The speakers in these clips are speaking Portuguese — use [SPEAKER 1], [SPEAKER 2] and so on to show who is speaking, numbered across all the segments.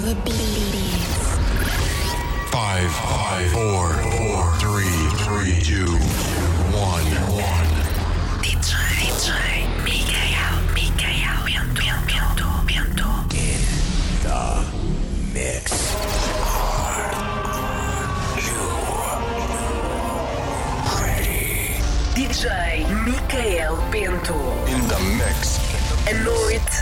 [SPEAKER 1] The beats.
[SPEAKER 2] Five, five, four, four, three, three, two, one, one.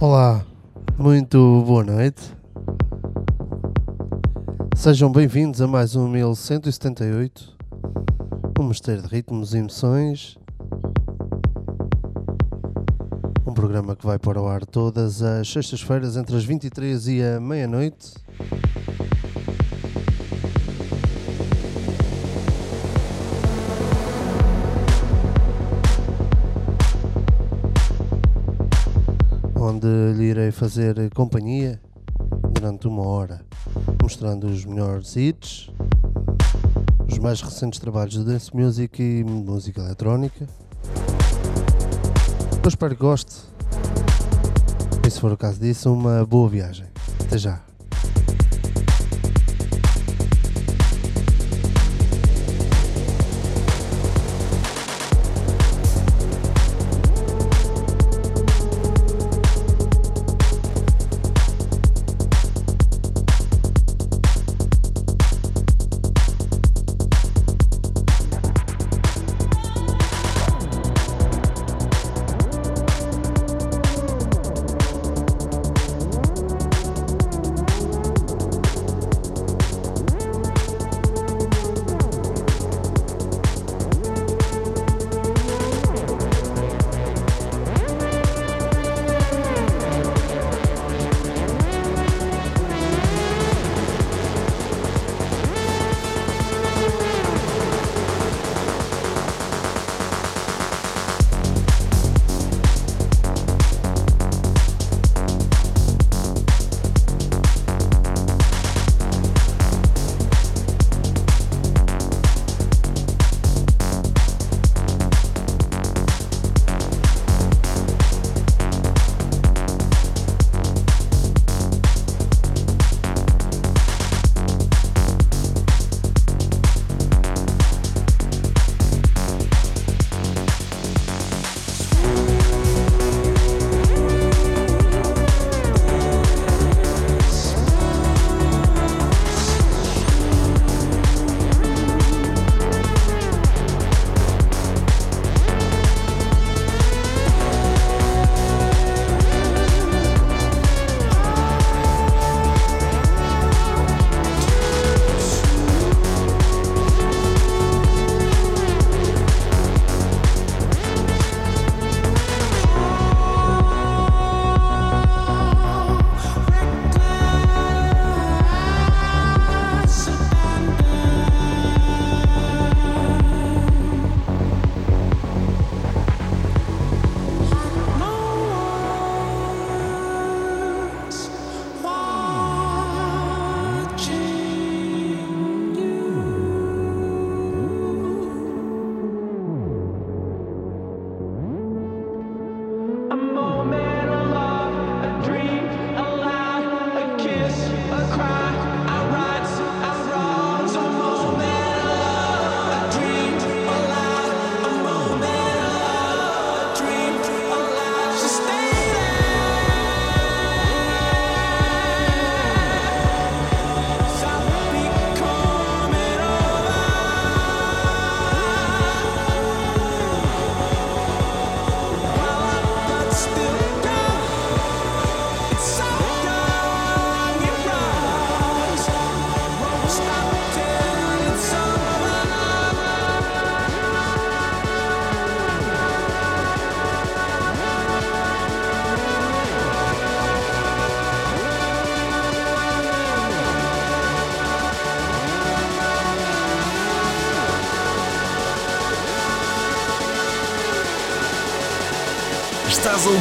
[SPEAKER 3] Olá, muito boa noite. Sejam bem-vindos a mais um 1178, um mistério de ritmos e emoções. Um programa que vai para o ar todas as sextas-feiras entre as 23 e a meia-noite. Onde lhe irei fazer companhia durante uma hora, mostrando os melhores hits, os mais recentes trabalhos de dance music e música eletrónica. Eu espero que goste. E se for o caso disso, uma boa viagem. Até já.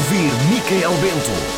[SPEAKER 1] Ouvir Micael Bento.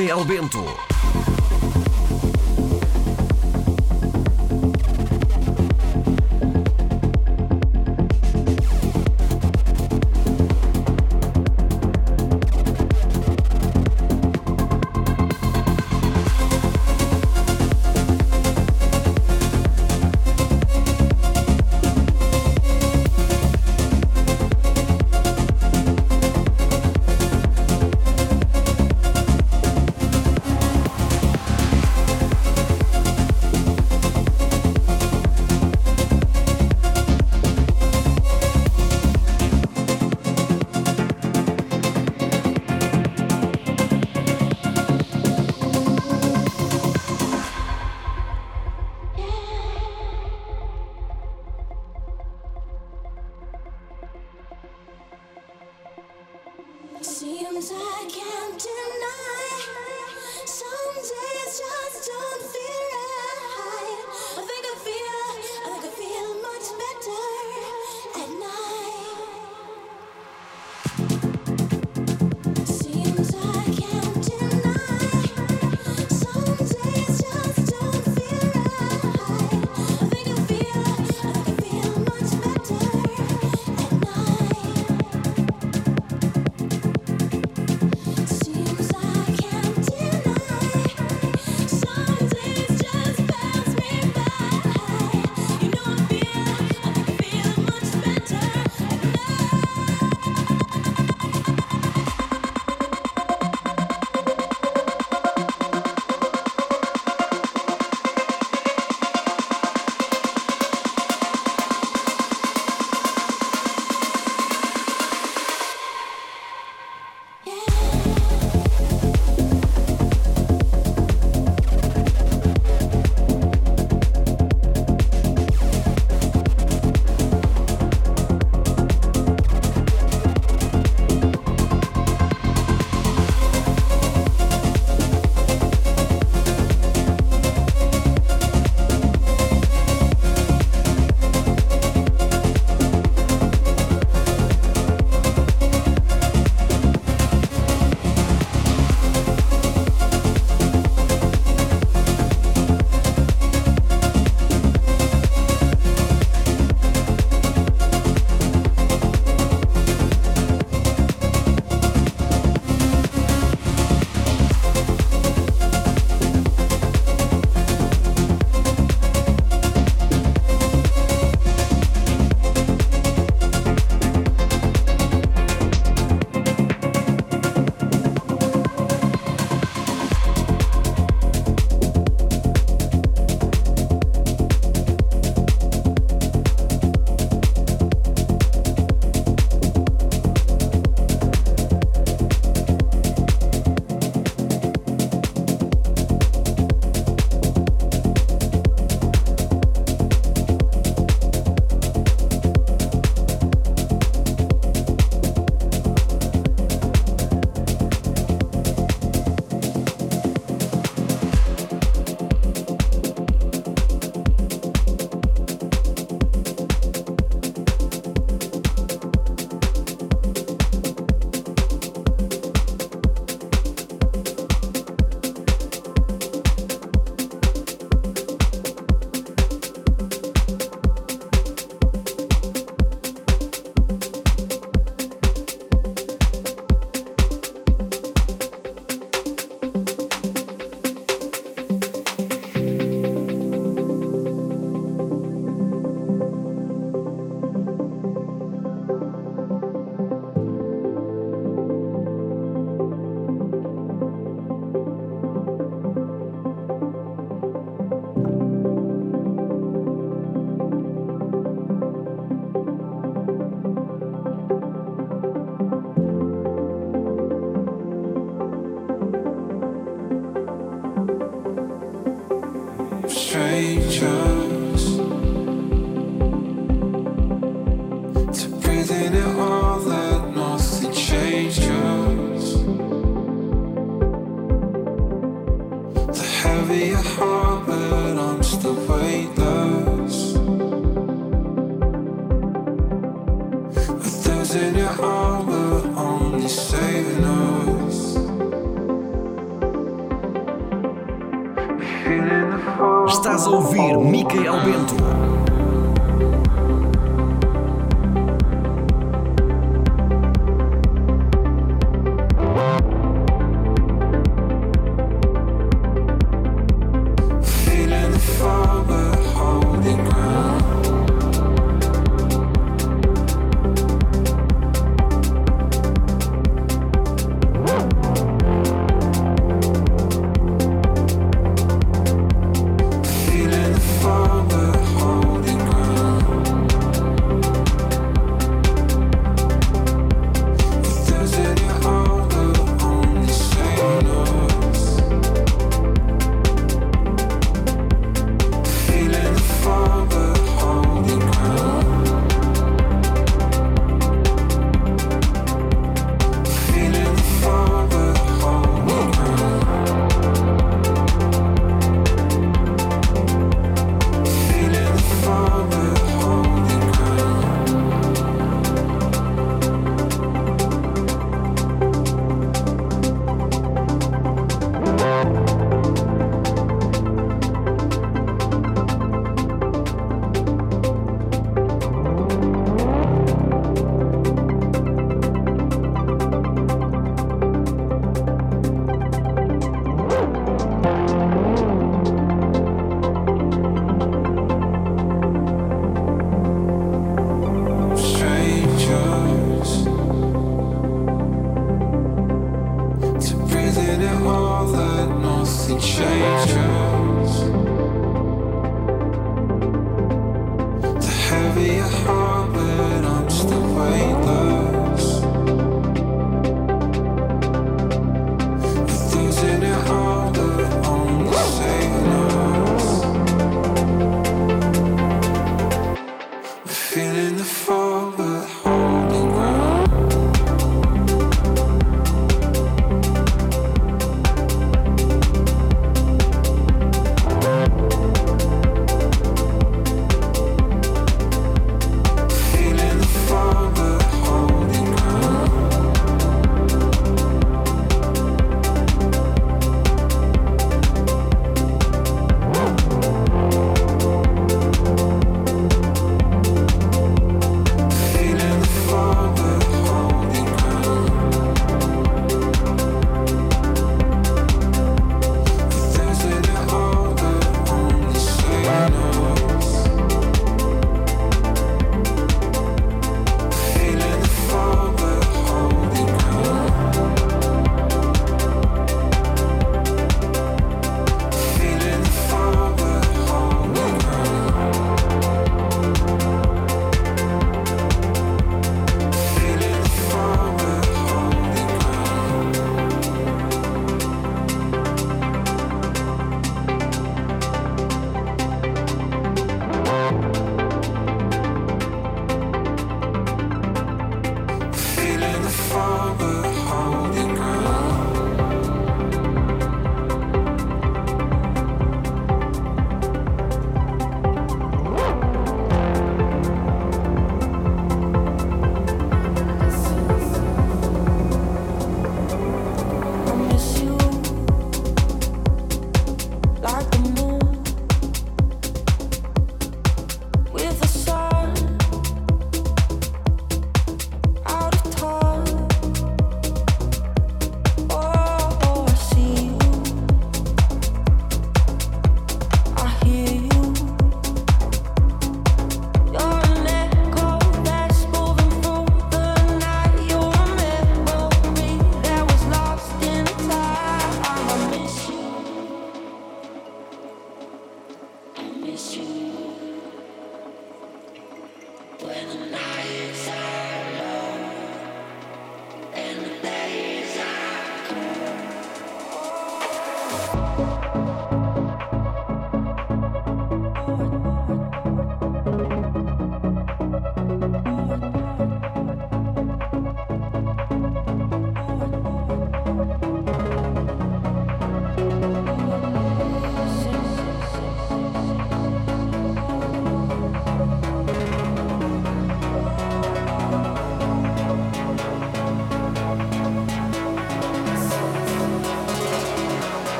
[SPEAKER 1] Micael Bento.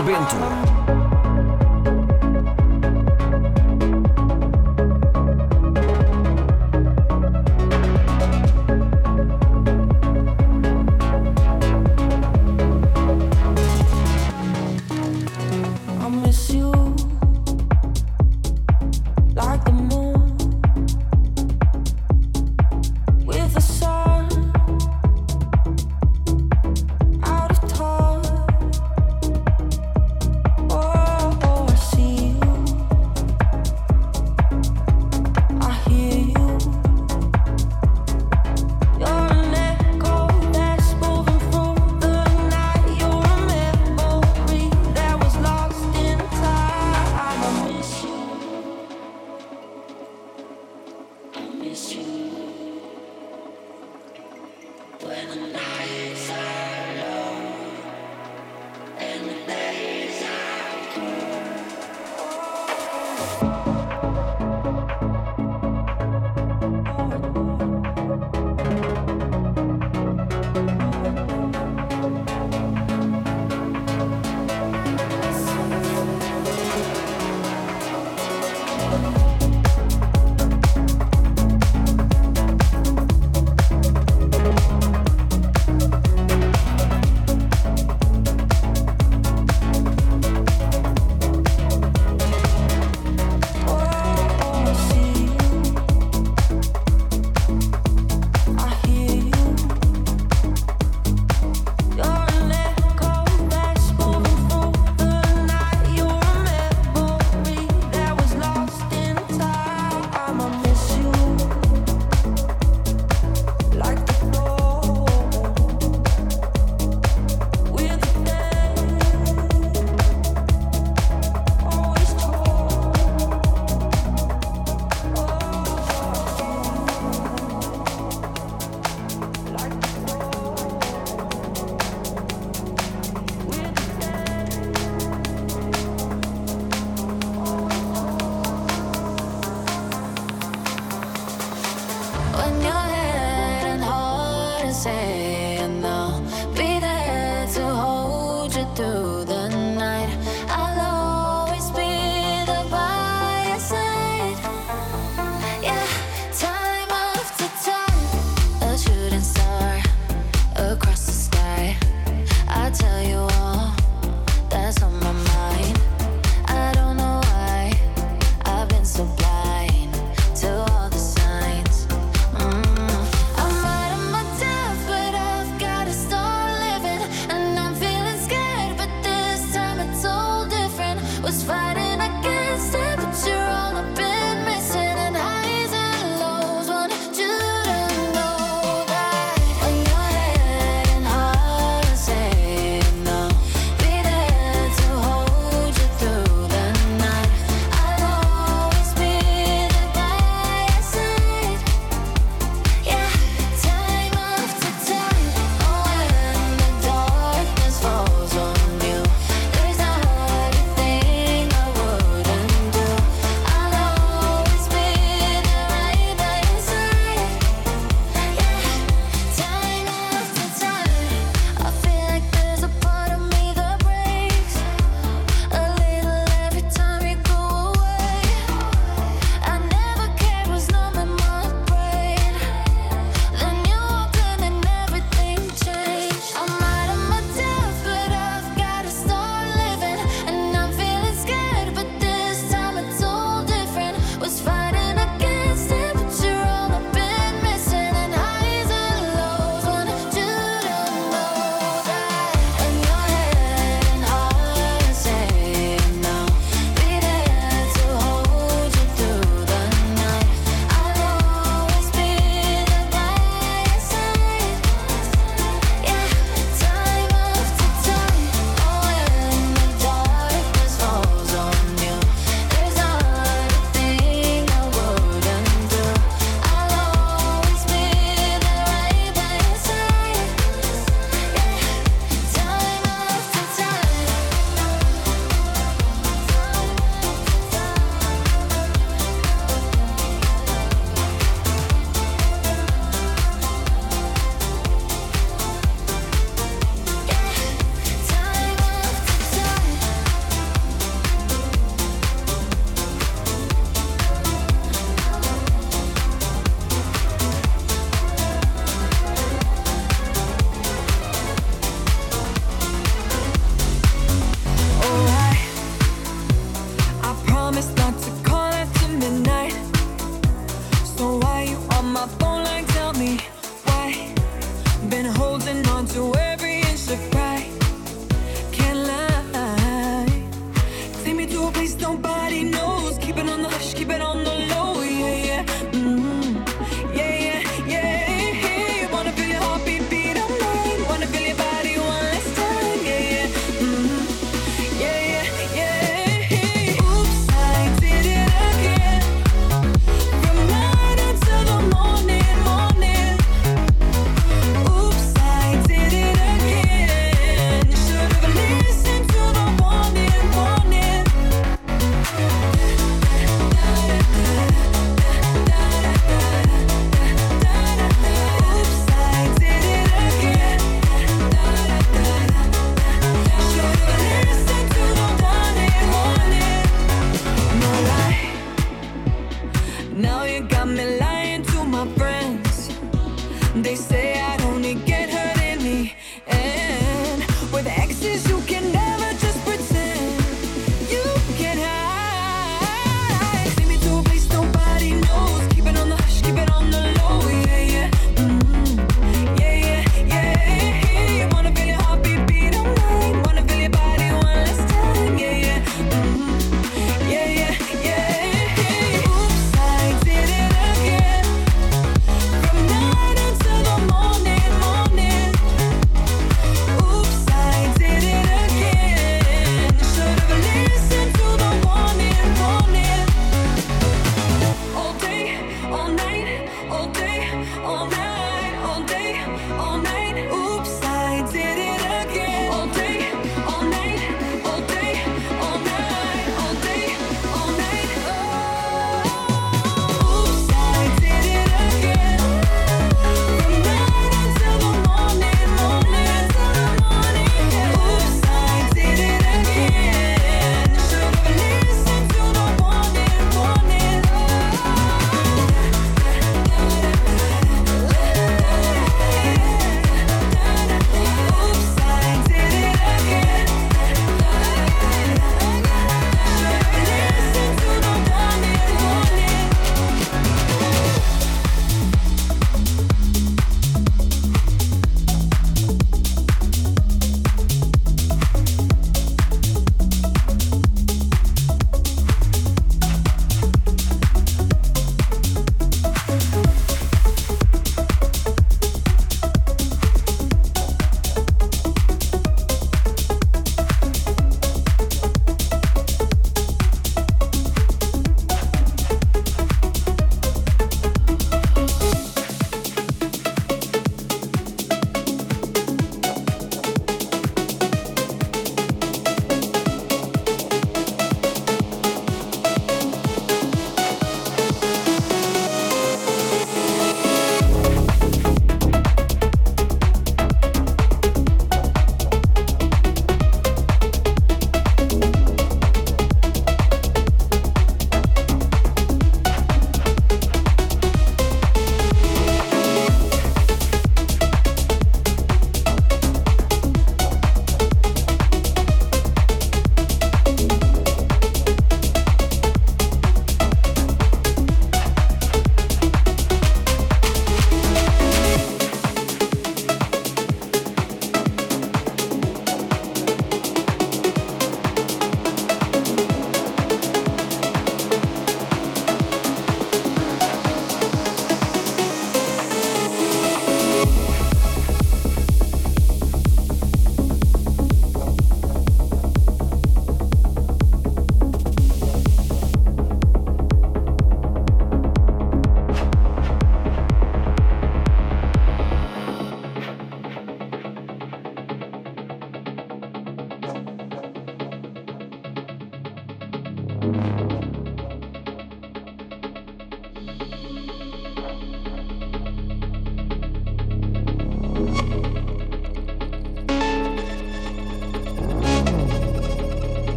[SPEAKER 1] Micael
[SPEAKER 4] is you.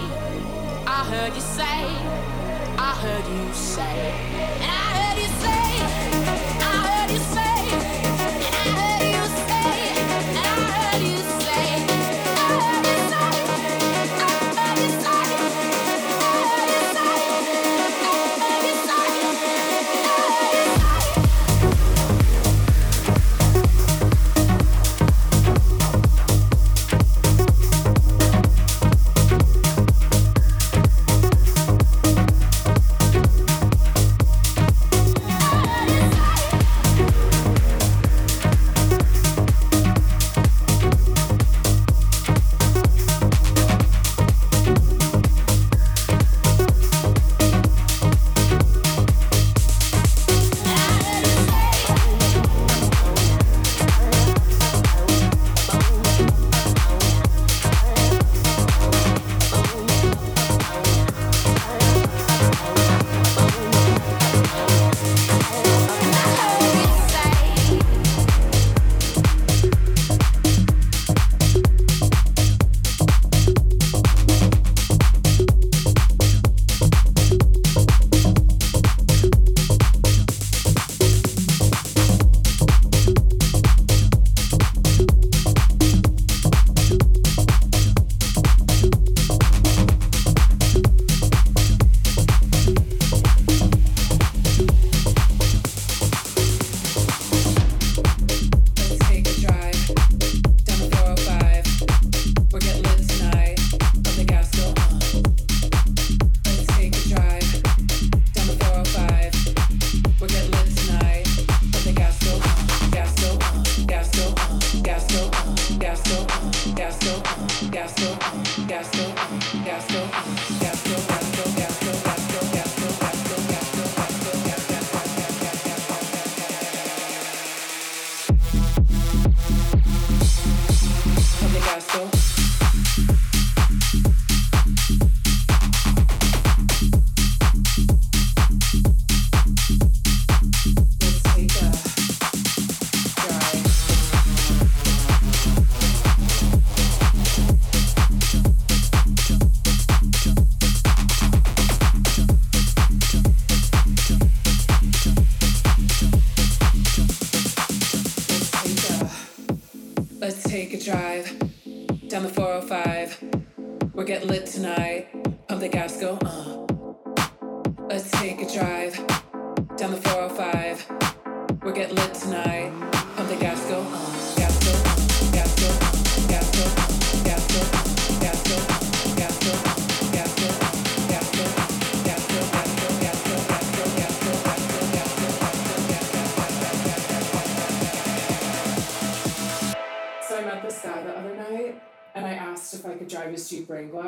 [SPEAKER 5] I heard you say, I heard you say, and I heard you say, I heard you say.
[SPEAKER 4] Got so, got.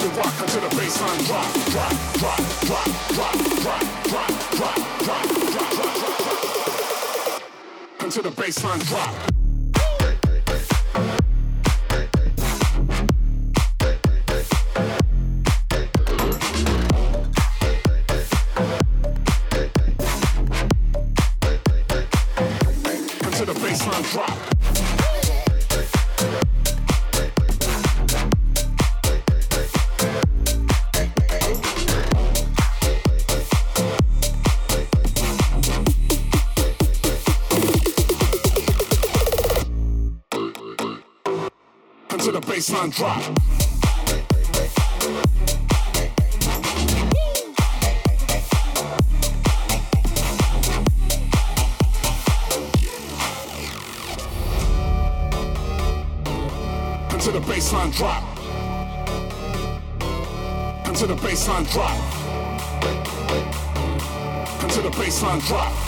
[SPEAKER 4] The
[SPEAKER 6] rock until the baseline drop. Drop, drop, drop, drop, drop, drop, drop, drop, drop, drop, drop. drop, Until the baseline drop. Baseline drop. Until the baseline drop. Until the baseline drop. Until the baseline drop.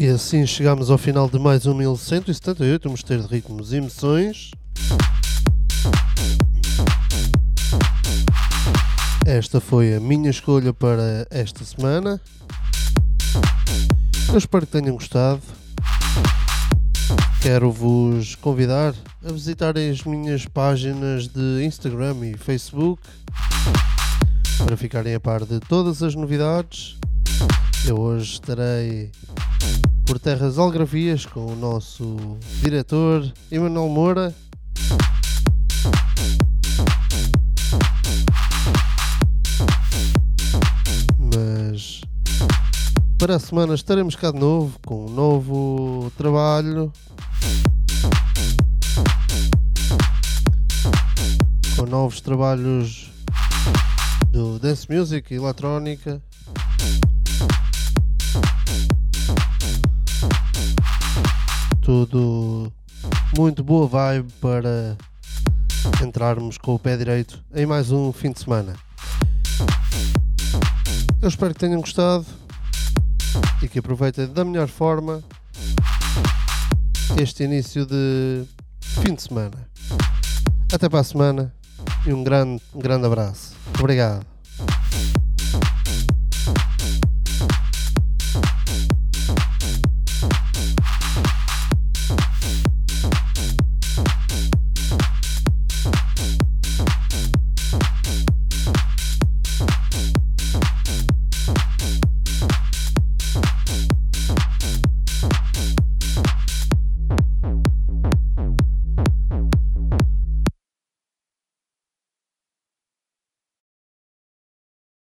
[SPEAKER 3] E assim chegamos ao final de mais um 1178, um mosteiro de ritmos e emoções. Esta foi a minha escolha para esta semana. Eu espero que tenham gostado. Quero-vos convidar a visitarem as minhas páginas de Instagram e Facebook para ficarem a par de todas as novidades. Eu hoje estarei por terras algravias com o nosso diretor Emanuel Moura. Mas para a semana estaremos cá de novo com um novo trabalho. Com novos trabalhos do Dance Music e Eletrónica. Tudo muito boa vibe para entrarmos com o pé direito em mais um fim de semana. Eu espero que tenham gostado e que aproveitem da melhor forma este início de fim de semana. Até para a semana e um grande, um grande abraço. Obrigado.